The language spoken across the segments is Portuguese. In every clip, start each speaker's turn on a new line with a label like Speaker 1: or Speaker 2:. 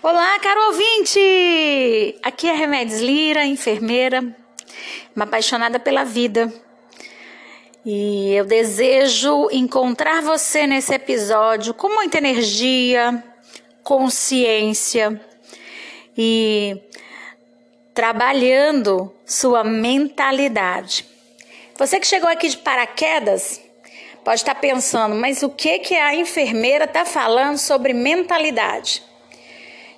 Speaker 1: Olá, caro ouvinte! Aqui é Remédios Lira, enfermeira, uma apaixonada pela vida. E eu desejo encontrar você nesse episódio com muita energia, consciência e trabalhando sua mentalidade. Você que chegou aqui de paraquedas pode estar pensando, mas o que que a enfermeira está falando sobre mentalidade?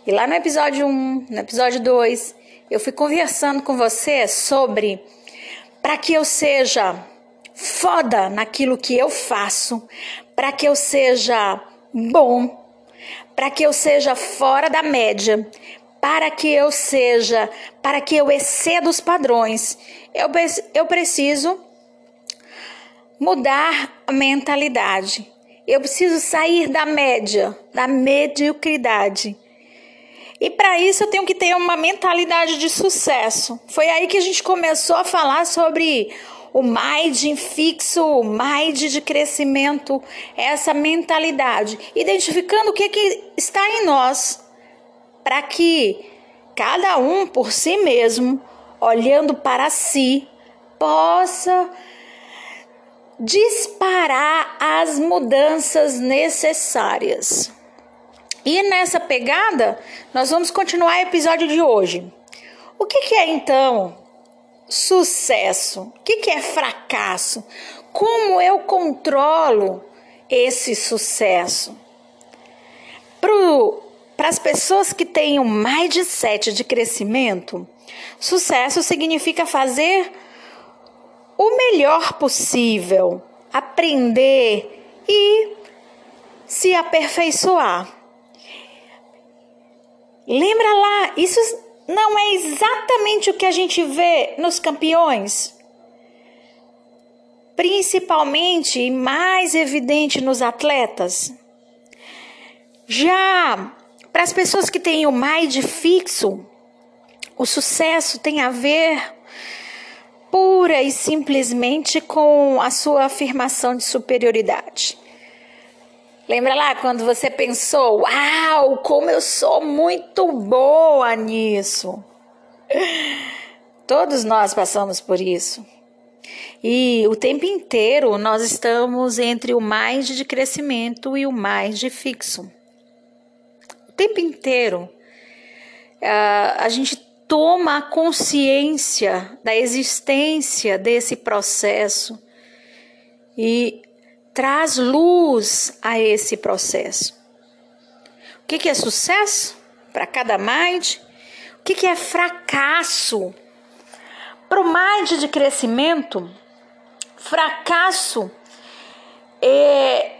Speaker 1: E lá no episódio 1, no episódio 2, eu fui conversando com você sobre para que eu seja foda naquilo que eu faço, para que eu seja bom, para que eu seja fora da média, para que eu seja, para que eu exceda os padrões, eu, eu preciso mudar a mentalidade. Eu preciso sair da média, da mediocridade. E para isso eu tenho que ter uma mentalidade de sucesso. Foi aí que a gente começou a falar sobre o mind fixo, o mind de crescimento, essa mentalidade, identificando o que, que está em nós, para que cada um por si mesmo, olhando para si, possa disparar as mudanças necessárias. E nessa pegada, nós vamos continuar o episódio de hoje. O que, que é então sucesso? O que, que é fracasso? Como eu controlo esse sucesso? Para as pessoas que têm um mindset de crescimento, sucesso significa fazer o melhor possível, aprender e se aperfeiçoar. Lembra lá, isso não é exatamente o que a gente vê nos campeões? Principalmente e mais evidente nos atletas. Já para as pessoas que têm o mind fixo, o sucesso tem a ver pura e simplesmente com a sua afirmação de superioridade. Lembra lá quando você pensou: Uau, como eu sou muito boa nisso? Todos nós passamos por isso. E o tempo inteiro nós estamos entre o mais de crescimento e o mais de fixo. O tempo inteiro a gente toma consciência da existência desse processo e traz luz a esse processo. O que, é sucesso para cada mind? O que, que é fracasso? Para o mind de crescimento, fracasso é,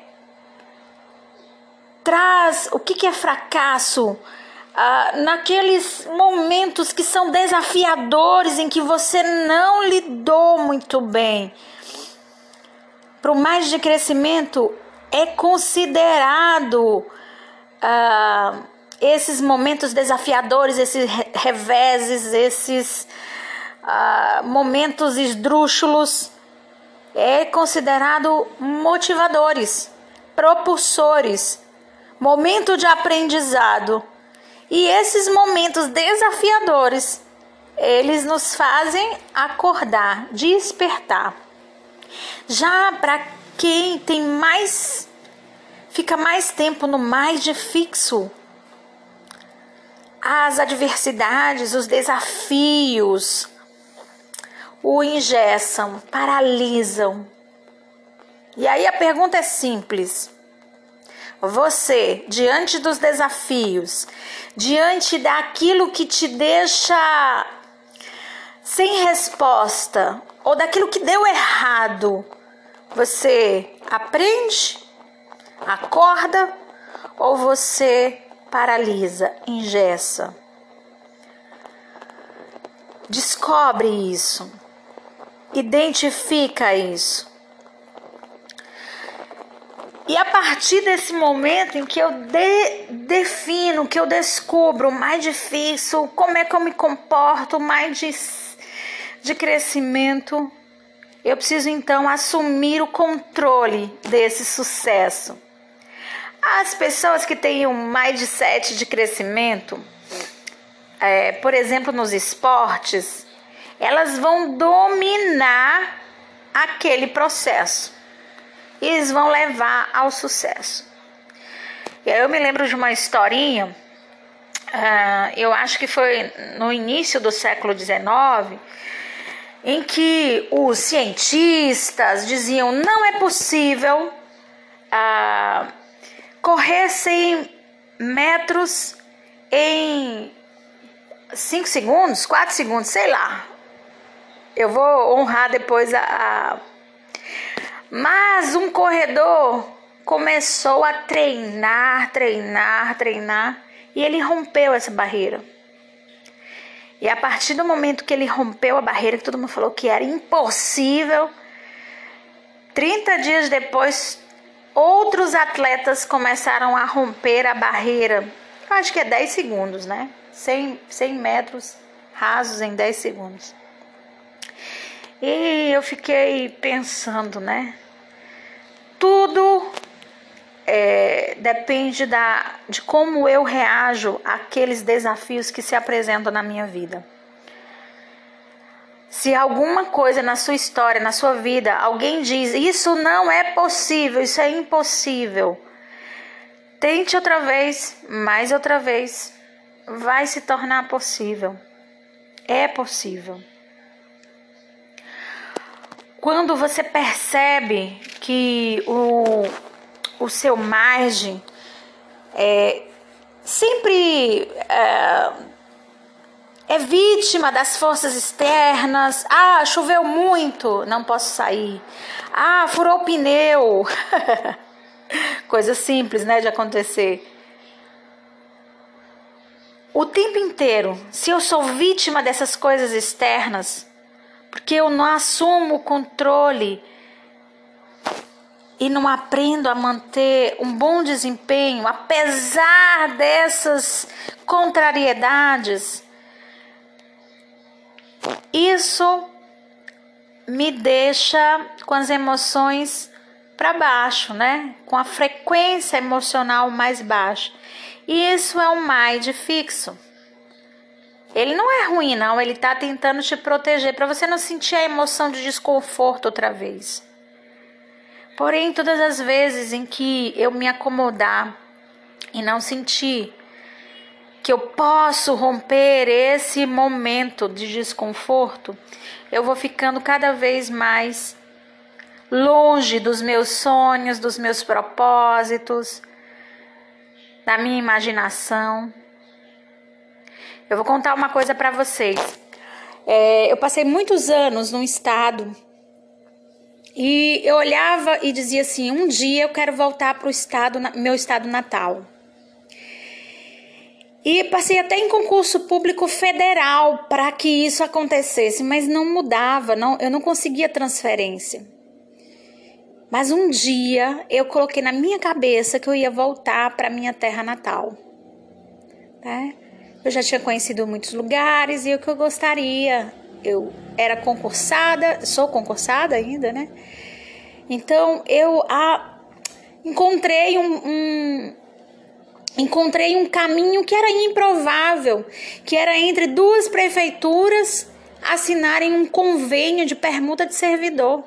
Speaker 1: traz. O que, que é fracasso? ah, naqueles momentos que são desafiadores, em que você não lidou muito bem. Para o mais de crescimento, é considerado ah, esses momentos desafiadores, esses reveses, esses ah, momentos esdrúxulos, é considerado motivadores, propulsores, momento de aprendizado e esses momentos desafiadores, eles nos fazem acordar, despertar. Já para quem tem mais fica mais tempo no mais de fixo, as adversidades, os desafios o engessam, paralisam. E aí a pergunta é simples: você, diante dos desafios, diante daquilo que te deixa sem resposta ou daquilo que deu errado, você aprende, acorda ou você paralisa, engessa? Descobre isso, identifica isso. E a partir desse momento em que eu de, defino, que eu descubro mais difícil, como é que eu me comporto, mais de, de crescimento, eu preciso então assumir o controle desse sucesso. As pessoas que têm um mindset de crescimento, é, por exemplo, nos esportes, elas vão dominar aquele processo. E eles vão levar ao sucesso. Eu me lembro de uma historinha, uh, eu acho que foi no início do século XIX, em que os cientistas diziam não é possível uh, correr 100 metros em 5 segundos, 4 segundos, sei lá. Eu vou honrar depois a, a... Mas um corredor começou a treinar, treinar, treinar e ele rompeu essa barreira. E a partir do momento que ele rompeu a barreira, que todo mundo falou que era impossível, 30 dias depois, outros atletas começaram a romper a barreira. Eu acho que é 10 segundos, né? 100, 100 metros rasos em 10 segundos. E eu fiquei pensando, né? Tudo é, depende da, de como eu reajo àqueles desafios que se apresentam na minha vida. Se alguma coisa na sua história, na sua vida, alguém diz isso não é possível, isso é impossível, tente outra vez, mais outra vez, vai se tornar possível. É possível. Quando você percebe que o o seu margem é, sempre é, é vítima das forças externas. Ah, choveu muito, não posso sair. Ah, furou o pneu. Coisa simples, né, de acontecer. O tempo inteiro, se eu sou vítima dessas coisas externas, porque eu não assumo o controle e não aprendo a manter um bom desempenho, apesar dessas contrariedades, isso me deixa com as emoções para baixo, né? Com a frequência emocional mais baixa. E isso é um mind fixo. Ele não é ruim, não. Ele está tentando te proteger para você não sentir a emoção de desconforto outra vez. Porém, todas as vezes em que eu me acomodar e não sentir que eu posso romper esse momento de desconforto, eu vou ficando cada vez mais longe dos meus sonhos, dos meus propósitos, da minha imaginação. Eu vou contar uma coisa para vocês. É, eu passei muitos anos num estado e eu olhava e dizia assim: um dia eu quero voltar para o estado, meu estado natal. E passei até em concurso público federal para que isso acontecesse, mas não mudava, não, eu não conseguia transferência. Mas um dia eu coloquei na minha cabeça que eu ia voltar para minha terra natal. Né? Eu já tinha conhecido muitos lugares e o que eu gostaria eu era concursada, sou concursada ainda, né? Então eu a, encontrei um, um encontrei um caminho que era improvável, que era entre duas prefeituras assinarem um convênio de permuta de servidor.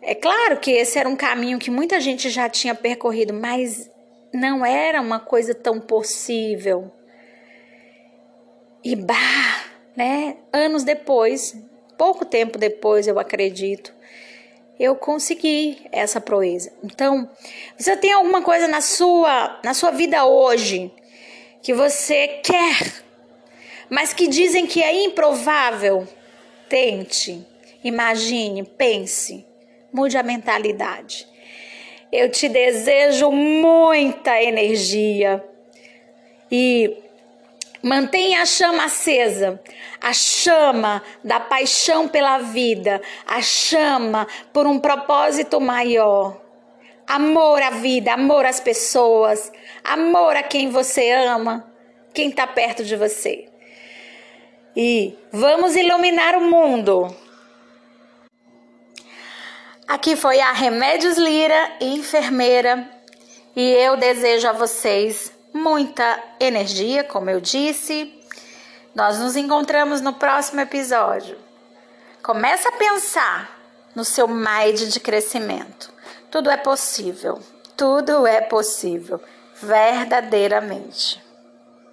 Speaker 1: É claro que esse era um caminho que muita gente já tinha percorrido, mas não era uma coisa tão possível. E bah, né? Anos depois, pouco tempo depois, eu acredito, eu consegui essa proeza. Então, você tem alguma coisa na sua, na sua vida hoje que você quer, mas que dizem que é improvável? Tente, imagine, pense, mude a mentalidade. Eu te desejo muita energia e Mantenha a chama acesa, a chama da paixão pela vida, a chama por um propósito maior. Amor à vida, amor às pessoas, amor a quem você ama, quem está perto de você. E vamos iluminar o mundo. Aqui foi a Remédios Lira, enfermeira E eu desejo a vocês muita energia, como eu disse. Nós nos encontramos no próximo episódio. Começa a pensar no seu mind de crescimento. Tudo é possível. Tudo é possível, verdadeiramente.